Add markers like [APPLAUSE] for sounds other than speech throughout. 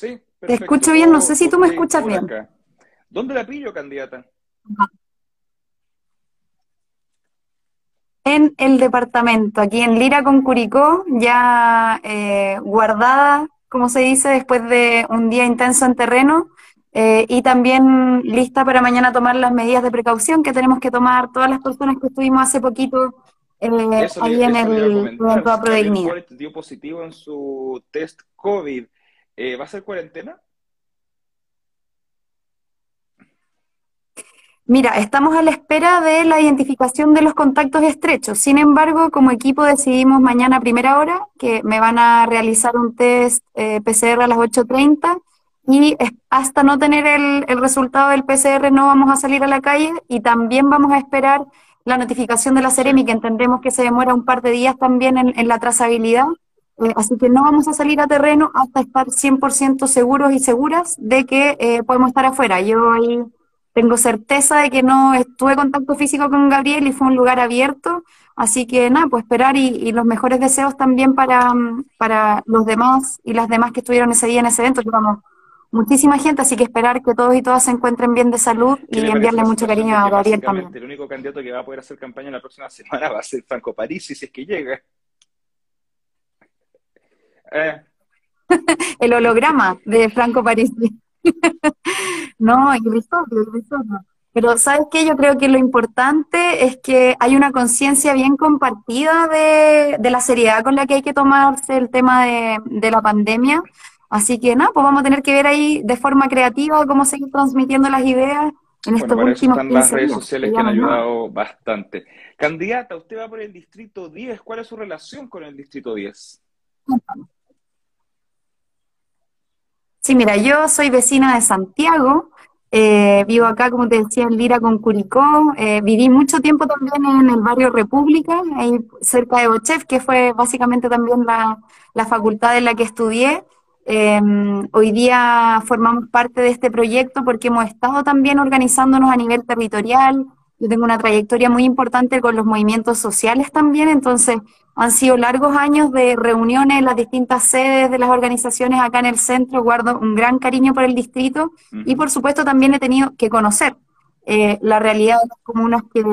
Sí, Te escucho bien, no sé si tú me escuchas bien. ¿Dónde la pillo, candidata? En el departamento, aquí en Lira con Curicó, ya eh, guardada, como se dice, después de un día intenso en terreno, eh, y también lista para mañana tomar las medidas de precaución que tenemos que tomar todas las personas que estuvimos hace poquito eh, ahí en el de dio positivo en su test COVID. Eh, ¿Va a ser cuarentena? Mira, estamos a la espera de la identificación de los contactos estrechos. Sin embargo, como equipo decidimos mañana a primera hora que me van a realizar un test eh, PCR a las 8.30 y hasta no tener el, resultado del PCR no vamos a salir a la calle y también vamos a esperar la notificación de la Ceremi, que entendemos que se demora un par de días también en, la trazabilidad. Eh, así que no vamos a salir a terreno hasta estar 100% seguros y seguras de que eh, podemos estar afuera. Yo ahí tengo certeza de que no estuve en contacto físico con Gabriel y fue un lugar abierto. Así que nada, pues esperar y, los mejores deseos también para, para los demás y las demás que estuvieron ese día en ese evento. Llevamos muchísima gente, así que esperar que todos y todas se encuentren bien de salud y enviarle mucho cariño a Gabriel también. El único candidato que va a poder hacer campaña la próxima [LAUGHS] semana va a ser Franco Parisi, si es que llega. Eh. el holograma de Franco Parisi. [LAUGHS] no, y Pero ¿sabes qué? Yo creo que lo importante es que hay una conciencia bien compartida de, de, la seriedad con la que hay que tomarse el tema de, de la pandemia Así que nada, pues vamos a tener que ver ahí de forma creativa cómo seguir transmitiendo las ideas en estos últimos están las redes sociales que han ayudado bastante. Candidata, usted va por el distrito 10. ¿Cuál es su relación con el distrito 10? Sí, mira, yo soy vecina de Santiago, eh, vivo acá, como te decía, en Lira con Curicó. Eh, viví mucho tiempo también en el barrio República, ahí cerca de Bochef, que fue básicamente también la, la facultad en la que estudié. Em, hoy día formamos parte de este proyecto porque hemos estado también organizándonos a nivel territorial. Yo tengo una trayectoria muy importante con los movimientos sociales también, entonces han sido largos años de reuniones en las distintas sedes de las organizaciones acá en el centro. Guardo un gran cariño por el distrito y por supuesto también he tenido que conocer eh, la realidad de las comunas que,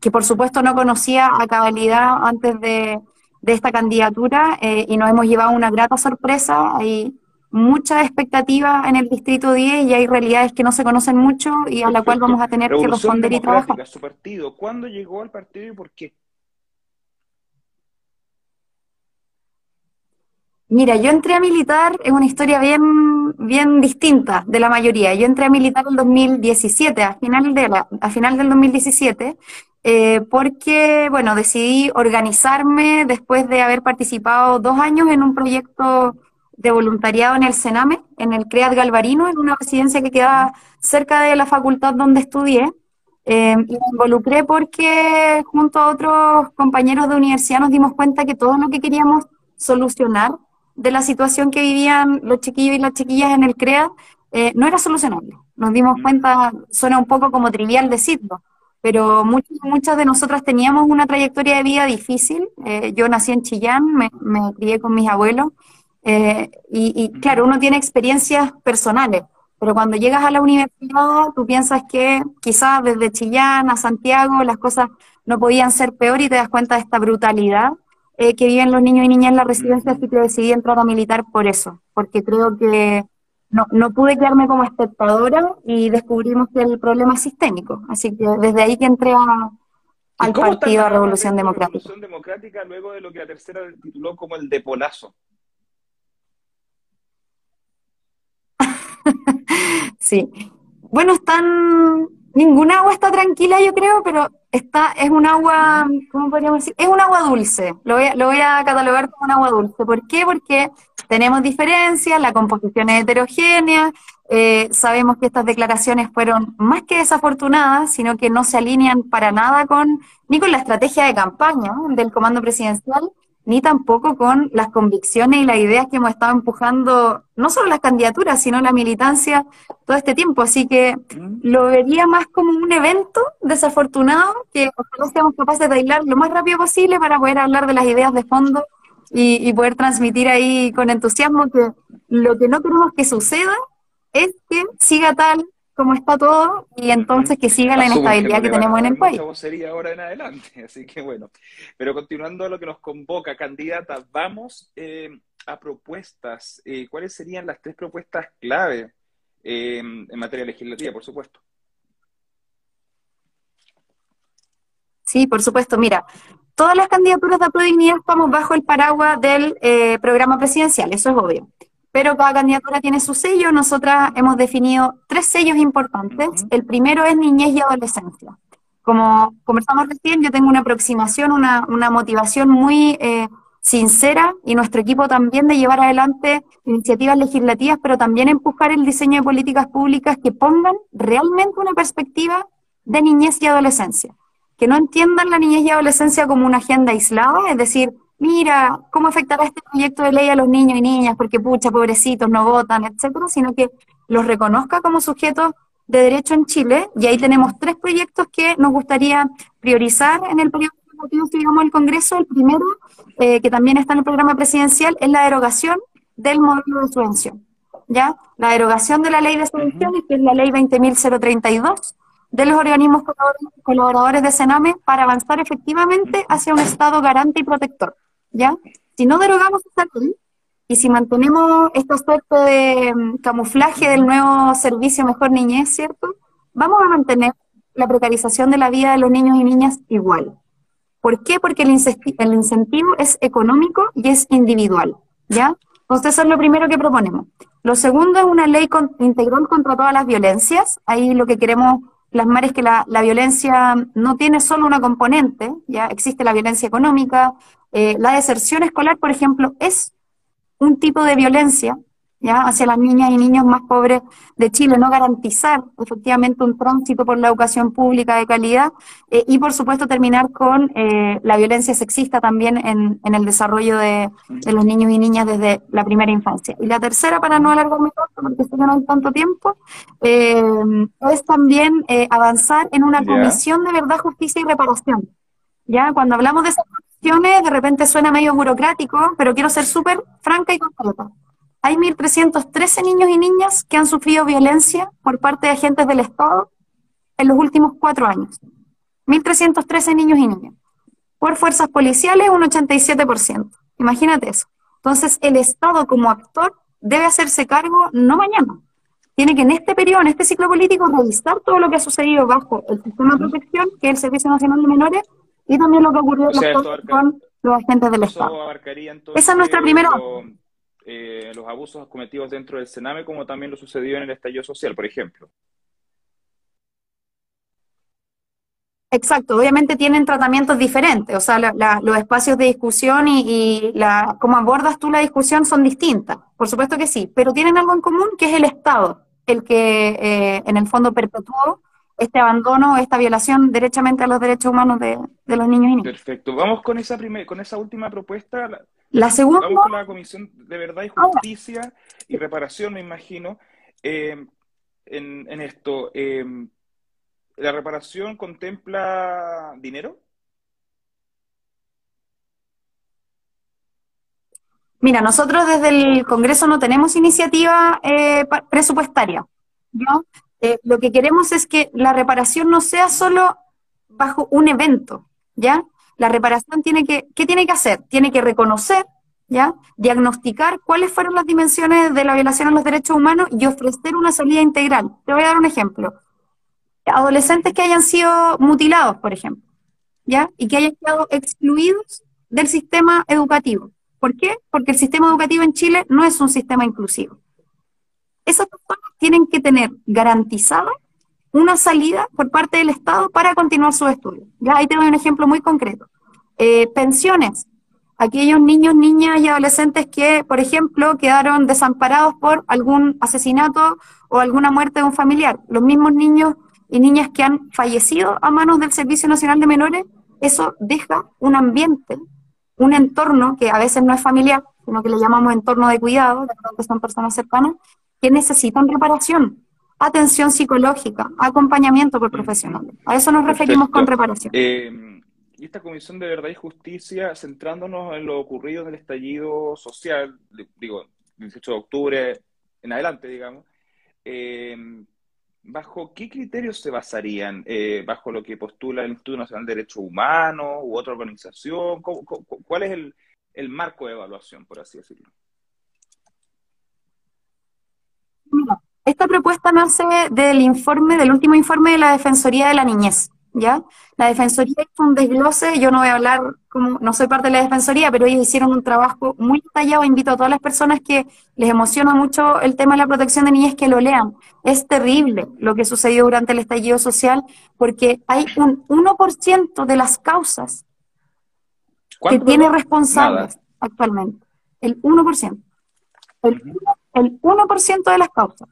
que por supuesto no conocía a cabalidad antes de, de esta candidatura eh, y nos hemos llevado una grata sorpresa. Hay mucha expectativa en el Distrito 10 y hay realidades que no se conocen mucho y a la cual vamos a tener que responder y trabajar. Su partido, ¿cuándo llegó al partido y por qué? Mira, yo entré a militar, es una historia bien, bien distinta de la mayoría. Yo entré a militar en 2017, a final, de la, a final del 2017, eh, porque, bueno, decidí organizarme después de haber participado dos años en un proyecto de voluntariado en el Sename, en el CREAT Galvarino, en una residencia que queda cerca de la facultad donde estudié. Eh, y me involucré porque junto a otros compañeros de universidad nos dimos cuenta que todo lo que queríamos solucionar de la situación que vivían los chiquillos y las chiquillas en el CREAT eh, no era solucionable. Nos dimos cuenta, suena un poco como trivial decirlo, pero muchas, muchas de nosotras teníamos una trayectoria de vida difícil. Eh, yo nací en Chillán, me, crié con mis abuelos, eh, y, claro, uno tiene experiencias personales, pero cuando llegas a la universidad, tú piensas que quizás desde Chillán a Santiago las cosas no podían ser peor y te das cuenta de esta brutalidad eh, que viven los niños y niñas en la residencia, así que decidí entrar a militar por eso, porque creo que no, no pude quedarme como espectadora y descubrimos que el problema es sistémico. Así que desde ahí que entré al partido Revolución Democrática. Revolución Democrática luego de lo que la tercera tituló como el depolazo. Sí. Bueno, están Ninguna agua está tranquila, yo creo, pero esta es un agua, ¿cómo podríamos decir? Es un agua dulce, lo voy, a, lo voy a catalogar como un agua dulce. ¿Por qué? Porque tenemos diferencias, la composición es heterogénea, eh, sabemos que estas declaraciones fueron más que desafortunadas, sino que no se alinean para nada con, ni con la estrategia de campaña del comando presidencial, ni tampoco con las convicciones y las ideas que hemos estado empujando, no solo las candidaturas, sino la militancia todo este tiempo. Así que mm. lo vería más como un evento desafortunado que ojalá seamos capaces de aislar lo más rápido posible para poder hablar de las ideas de fondo y, poder transmitir ahí con entusiasmo que lo que no queremos que suceda es que siga tal como está todo y entonces que siga la inestabilidad que, tenemos en el país. sería ahora en adelante, [LAUGHS] así que bueno. Pero continuando a lo que nos convoca, candidata, vamos eh, a propuestas. Eh, ¿Cuáles serían las tres propuestas clave eh, en materia legislativa, por supuesto? Sí, por supuesto. Mira, todas las candidaturas de Dignidad estamos bajo el paraguas del programa presidencial, eso es obvio pero cada candidatura tiene su sello. Nosotras hemos definido tres sellos importantes. El primero es niñez y adolescencia. Como conversamos recién, yo tengo una aproximación, una, una motivación muy eh, sincera y nuestro equipo también de llevar adelante iniciativas legislativas, pero también empujar el diseño de políticas públicas que pongan realmente una perspectiva de niñez y adolescencia. Que no entiendan la niñez y adolescencia como una agenda aislada, es decir, mira, ¿cómo afectará este proyecto de ley a los niños y niñas? Porque, pucha, pobrecitos, no votan, etcétera, sino que los reconozca como sujetos de derecho en Chile. Y ahí tenemos tres proyectos que nos gustaría priorizar en el periodo que llegamos al Congreso. El primero, eh, que también está en el programa presidencial, es la derogación del modelo de subvención. ¿Ya? La derogación de la ley de subvenciones, que es la ley 20.032, de los organismos colaboradores de Sename para avanzar efectivamente hacia un Estado garante y protector. ¿Ya? Si no derogamos esta ley y si mantenemos este aspecto de mm, camuflaje del nuevo servicio Mejor Niñez, ¿cierto? Vamos a mantener la precarización de la vida de los niños y niñas igual. ¿Por qué? Porque el, incentivo es económico y es individual, ¿ya? Entonces eso es lo primero que proponemos. Lo segundo es una ley integral contra todas las violencias. Ahí lo que queremos plasmar es que la, la, violencia no tiene solo una componente, ya existe la violencia económica, eh, la deserción escolar, por ejemplo, es un tipo de violencia ¿ya? hacia las niñas y niños más pobres de Chile, no garantizar efectivamente un tránsito por la educación pública de calidad eh, y, por supuesto, terminar con eh, la violencia sexista también en, el desarrollo de, los niños y niñas desde la primera infancia. Y la tercera, para no alargarme tanto, porque sé que no hay tanto tiempo, es también avanzar en una comisión de verdad, justicia y reparación. ¿ya? Cuando hablamos de esa de repente suena medio burocrático, pero quiero ser súper franca y concreta. Hay 1.313 niños y niñas que han sufrido violencia por parte de agentes del Estado en los últimos cuatro años. 1.313 niños y niñas. Por fuerzas policiales, un 87%. Imagínate eso. Entonces, el Estado como actor debe hacerse cargo no mañana. Tiene que en este periodo, en este ciclo político, revisar todo lo que ha sucedido bajo el sistema de protección, que es el Servicio Nacional de Menores, y también lo que ocurrió con los agentes del Estado. Esa es nuestra primera... Eh, los abusos cometidos dentro del Sename, como también lo sucedió en el estallido social, por ejemplo. Exacto, obviamente tienen tratamientos diferentes, o sea, los espacios de discusión y, la, cómo abordas tú la discusión son distintas, por supuesto que sí, pero tienen algo en común que es el Estado, el que eh, en el fondo perpetuó este abandono, esta violación derechamente a los derechos humanos de, los niños y niñas. Perfecto. Vamos con esa primer, con esa última propuesta. La, segunda. Vamos con la Comisión de Verdad y Justicia y Reparación, me imagino. Eh, en, esto, eh, ¿la reparación contempla dinero? Mira, nosotros desde el Congreso no tenemos iniciativa eh, presupuestaria. ¿no? Eh, lo que queremos es que la reparación no sea solo bajo un evento, ¿ya? La reparación tiene que, ¿qué tiene que hacer? Tiene que reconocer, ¿ya? Diagnosticar cuáles fueron las dimensiones de la violación a los derechos humanos y ofrecer una salida integral. Te voy a dar un ejemplo. Adolescentes que hayan sido mutilados, por ejemplo, ¿ya? Y que hayan quedado excluidos del sistema educativo. ¿Por qué? Porque el sistema educativo en Chile no es un sistema inclusivo esas personas tienen que tener garantizada una salida por parte del Estado para continuar sus estudios. Ya ahí tengo un ejemplo muy concreto. Eh, pensiones. Aquellos niños, niñas y adolescentes que, por ejemplo, quedaron desamparados por algún asesinato o alguna muerte de un familiar. Los mismos niños y niñas que han fallecido a manos del Servicio Nacional de Menores, eso deja un ambiente, un entorno que a veces no es familiar, sino que le llamamos entorno de cuidado, que son personas cercanas, que necesitan reparación, atención psicológica, acompañamiento por profesionales. A eso nos referimos con reparación. Eh, y esta Comisión de Verdad y Justicia, centrándonos en lo ocurrido en el estallido social, digo, 18 de octubre en adelante, digamos, eh, ¿bajo qué criterios se basarían? Eh, ¿Bajo lo que postula el Instituto Nacional de Derechos Humanos u otra organización? ¿Cuál es el, el marco de evaluación, por así decirlo? Esta propuesta nace del informe, del último informe de la Defensoría de la Niñez. ¿ya? La Defensoría hizo un desglose, yo no voy a hablar, como no soy parte de la Defensoría, pero ellos hicieron un trabajo muy detallado, invito a todas las personas que les emociona mucho el tema de la protección de niñas que lo lean. Es terrible lo que sucedió durante el estallido social, porque hay un 1% de las causas que tiene responsables actualmente. El 1%. El, el 1% de las causas,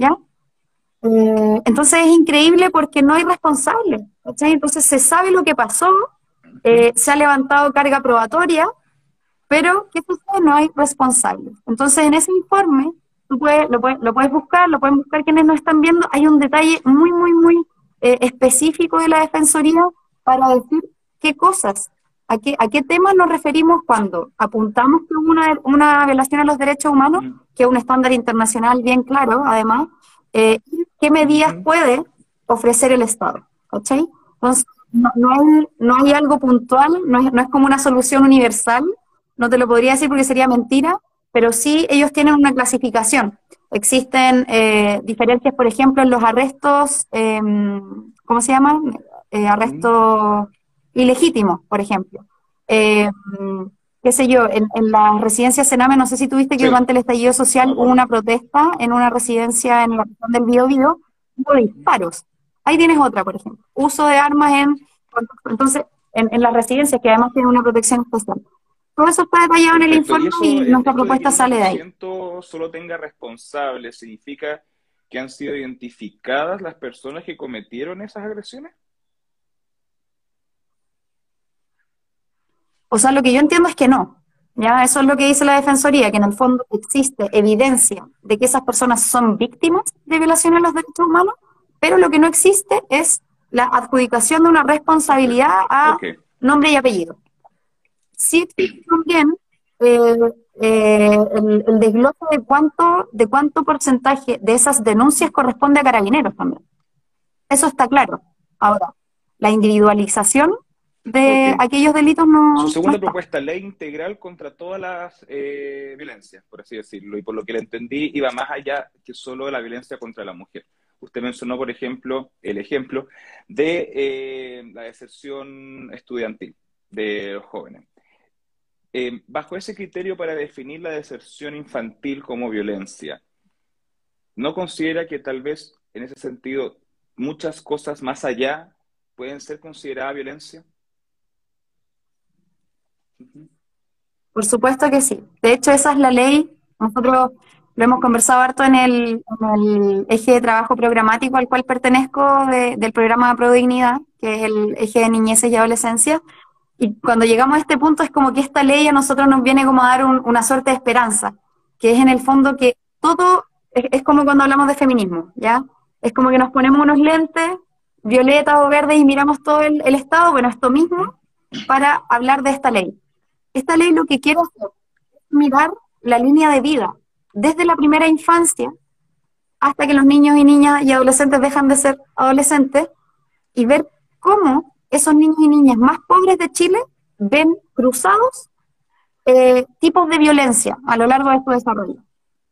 ¿ya? Eh, entonces es increíble porque no hay responsable. Entonces se sabe lo que pasó, eh, se ha levantado carga probatoria, pero ¿qué sucede? No hay responsable. Entonces en ese informe, tú puedes, lo, puedes, lo puedes buscar, lo pueden buscar quienes no están viendo, hay un detalle muy, muy, muy eh, específico de la Defensoría para decir qué cosas, a qué, a qué temas nos referimos cuando apuntamos que una, una violación a los derechos humanos, que es un estándar internacional bien claro, además, eh, qué medidas puede ofrecer el Estado. ¿cachai? Entonces, no, hay, no hay algo puntual, no es, no es como una solución universal, no te lo podría decir porque sería mentira, pero sí ellos tienen una clasificación. Existen eh, diferencias, por ejemplo, en los arrestos, em, ¿cómo se llaman? Eh, arrestos ilegítimos, por ejemplo. Em, qué sé yo, en, la residencia Sename, no sé si tuviste que durante el estallido social hubo una protesta en una residencia en la región del Biobío, hubo disparos. Ahí tienes otra, por ejemplo. Uso de armas en, entonces, en, las residencias, que además tienen una protección especial. Todo eso está detallado en el informe y, nuestra propuesta sale de ahí. solo tenga responsables, ¿significa que han sido identificadas las personas que cometieron esas agresiones? O sea, lo que yo entiendo es que no. ¿ya? Eso es lo que dice la Defensoría, que en el fondo existe evidencia de que esas personas son víctimas de violaciones a los derechos humanos, pero lo que no existe es la adjudicación de una responsabilidad a nombre y apellido. Sí existe también eh, eh, el, el, desglose de cuánto, de cuánto porcentaje de esas denuncias corresponde a carabineros también. Eso está claro. Ahora, la individualización de aquellos delitos no. Su segunda propuesta, ley integral contra todas las eh, violencias, por así decirlo, y por lo que le entendí, iba más allá que solo de la violencia contra la mujer. Usted mencionó, por ejemplo, el ejemplo de eh, la deserción estudiantil de los jóvenes. Eh, bajo ese criterio para definir la deserción infantil como violencia, ¿no considera que tal vez en ese sentido muchas cosas más allá pueden ser consideradas violencia? Por supuesto que sí. De hecho, esa es la ley. Nosotros lo hemos conversado harto en el, eje de trabajo programático al cual pertenezco del programa Pro Dignidad, que es el eje de niñeces y adolescencia. Y cuando llegamos a este punto es como que esta ley a nosotros nos viene como a dar una suerte de esperanza, que es en el fondo que todo es, como cuando hablamos de feminismo, ¿ya? Es como que nos ponemos unos lentes violetas o verdes y miramos todo el Estado, bueno, esto mismo, para hablar de esta ley. Esta ley lo que quiere hacer es mirar la línea de vida desde la primera infancia hasta que los niños y niñas y adolescentes dejan de ser adolescentes y ver cómo esos niños y niñas más pobres de Chile ven cruzados eh, tipos de violencia a lo largo de su desarrollo.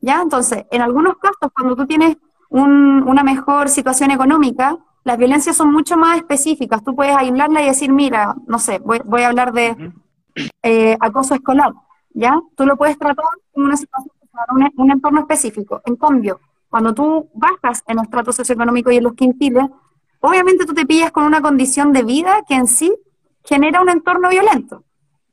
¿Ya? Entonces, en algunos casos, cuando tú tienes una mejor situación económica, las violencias son mucho más específicas. Tú puedes aislarla y decir, mira, no sé, voy, a hablar de eh, acoso escolar, ¿ya? Tú lo puedes tratar como una situación, un, un entorno específico. En cambio, cuando tú bajas en el estrato socioeconómico y en los quintiles, obviamente tú te pillas con una condición de vida que en sí genera un entorno violento,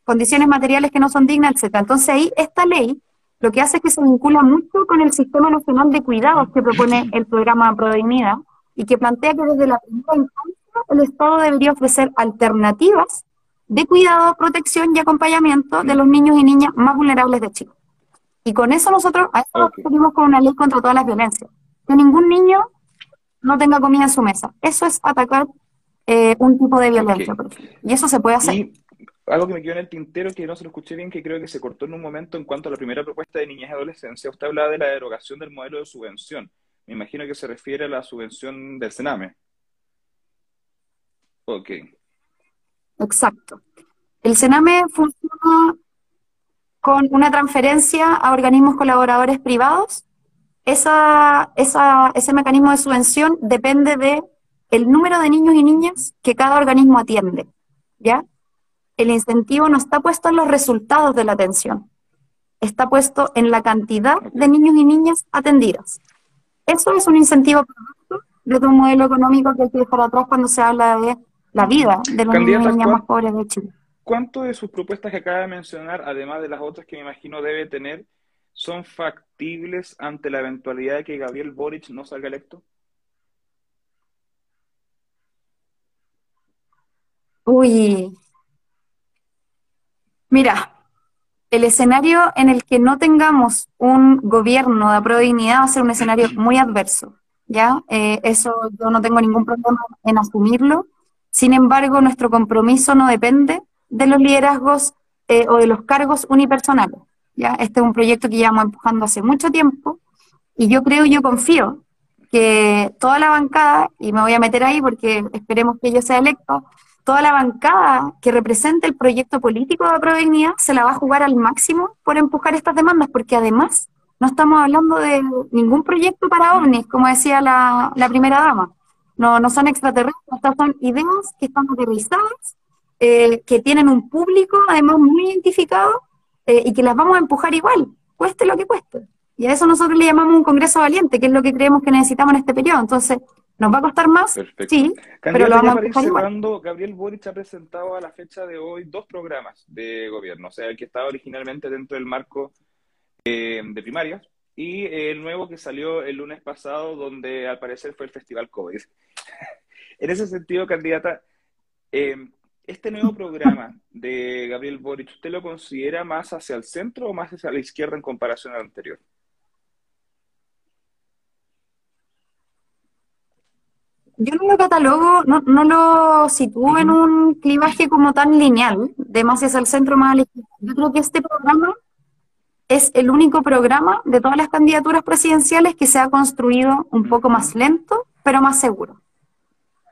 condiciones materiales que no son dignas, etc. Entonces ahí esta ley lo que hace es que se vincula mucho con el Sistema Nacional de Cuidados que propone el programa Prodignidad y que plantea que desde la primera infancia el Estado debería ofrecer alternativas de cuidado, protección y acompañamiento de los niños y niñas más vulnerables de Chile. Y con eso nosotros a eso nos con una ley contra todas las violencias. Que ningún niño no tenga comida en su mesa. Eso es atacar eh, un tipo de violencia. Y eso se puede hacer. Y algo que me quedó en el tintero, que no se lo escuché bien, que creo que se cortó en un momento en cuanto a la primera propuesta de niñez y adolescencia. Usted hablaba de la derogación del modelo de subvención. Me imagino que se refiere a la subvención del Sename. Ok. Exacto. El Sename funciona con una transferencia a organismos colaboradores privados. Esa, esa, ese mecanismo de subvención depende de el número de niños y niñas que cada organismo atiende. ¿Ya? El incentivo no está puesto en los resultados de la atención, está puesto en la cantidad de niños y niñas atendidas. Eso es un incentivo de un modelo económico que hay que dejar atrás cuando se habla de la vida de los niños y niñas más pobres de Chile. ¿Cuánto de sus propuestas que acaba de mencionar, además de las otras que me imagino debe tener, son factibles ante la eventualidad de que Gabriel Boric no salga electo? Uy, mira, el escenario en el que no tengamos un gobierno de dignidad va a ser un escenario muy adverso, ¿ya? Eh, eso yo no tengo ningún problema en asumirlo. Sin embargo, nuestro compromiso no depende de los liderazgos eh, o de los cargos unipersonales. ¿ya? Este es un proyecto que llevamos empujando hace mucho tiempo y yo creo yo confío que toda la bancada, y me voy a meter ahí porque esperemos que yo sea electo, toda la bancada que represente el proyecto político de Provenía se la va a jugar al máximo por empujar estas demandas, porque además no estamos hablando de ningún proyecto para ovnis, como decía la primera dama. No, no son extraterrestres, estas son ideas que están aterrizadas eh, que tienen un público además muy identificado eh, y que las vamos a empujar igual, cueste lo que cueste. Y a eso nosotros le llamamos un Congreso valiente, que es lo que creemos que necesitamos en este periodo. Entonces, ¿nos va a costar más? Sí, pero lo vamos a empujar igual. Gabriel Boric ha presentado a la fecha de hoy dos programas de gobierno, o sea, el que estaba originalmente dentro del marco eh, de primarias y el nuevo que salió el lunes pasado, donde al parecer fue el Festival COVID. [LAUGHS] en ese sentido, candidata, este nuevo programa de Gabriel Boric, ¿usted lo considera más hacia el centro o más hacia la izquierda en comparación al anterior? Yo no lo catalogo, no, no lo sitúo en un clivaje como tan lineal, de más hacia el centro, más a la izquierda. Yo creo que este programa es el único programa de todas las candidaturas presidenciales que se ha construido un poco más lento, pero más seguro.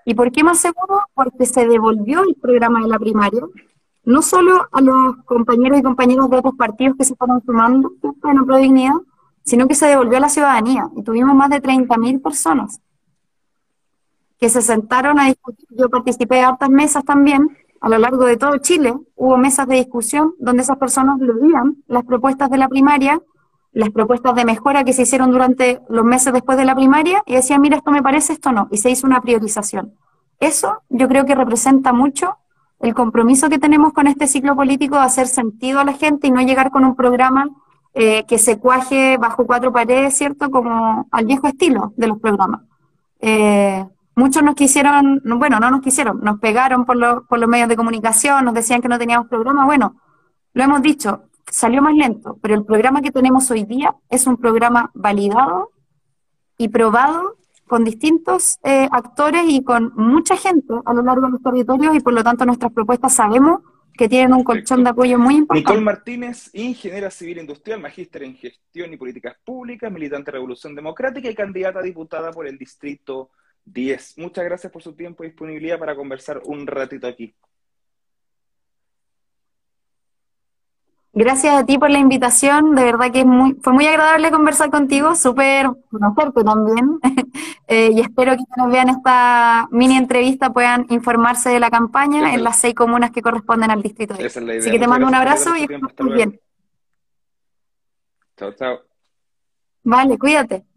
¿Y por qué más seguro? Porque se devolvió el programa de la primaria, no solo a los compañeros y compañeras de otros partidos que se fueron sumando en la dignidad, sino que se devolvió a la ciudadanía. Y tuvimos más de 30.000 personas que se sentaron a discutir. Yo participé de hartas mesas también, a lo largo de todo Chile, hubo mesas de discusión donde esas personas leían las propuestas de la primaria las propuestas de mejora que se hicieron durante los meses después de la primaria y decían, mira, esto me parece, esto no, y se hizo una priorización. Eso yo creo que representa mucho el compromiso que tenemos con este ciclo político de hacer sentido a la gente y no llegar con un programa eh, que se cuaje bajo cuatro paredes, ¿cierto? Como al viejo estilo de los programas. Eh, muchos nos quisieron, bueno, no nos quisieron, nos pegaron por, por los medios de comunicación, nos decían que no teníamos programa. Bueno, lo hemos dicho, salió más lento, pero el programa que tenemos hoy día es un programa validado y probado con distintos eh, actores y con mucha gente a lo largo de los territorios y por lo tanto nuestras propuestas sabemos que tienen un colchón de apoyo muy importante. Nicole Martínez, ingeniera civil industrial, magíster en gestión y políticas públicas, militante de Revolución Democrática y candidata a diputada por el Distrito 10. Muchas gracias por su tiempo y disponibilidad para conversar un ratito aquí. Gracias a ti por la invitación, de verdad que es muy, fue muy agradable conversar contigo, súper conocerte también, [LAUGHS] eh, y espero que quienes vean esta mini entrevista puedan informarse de la campaña en las seis comunas que corresponden al distrito. Esa es la idea. Así que te mando un abrazo y muy bien. Chao, chao. Vale, cuídate. Chao.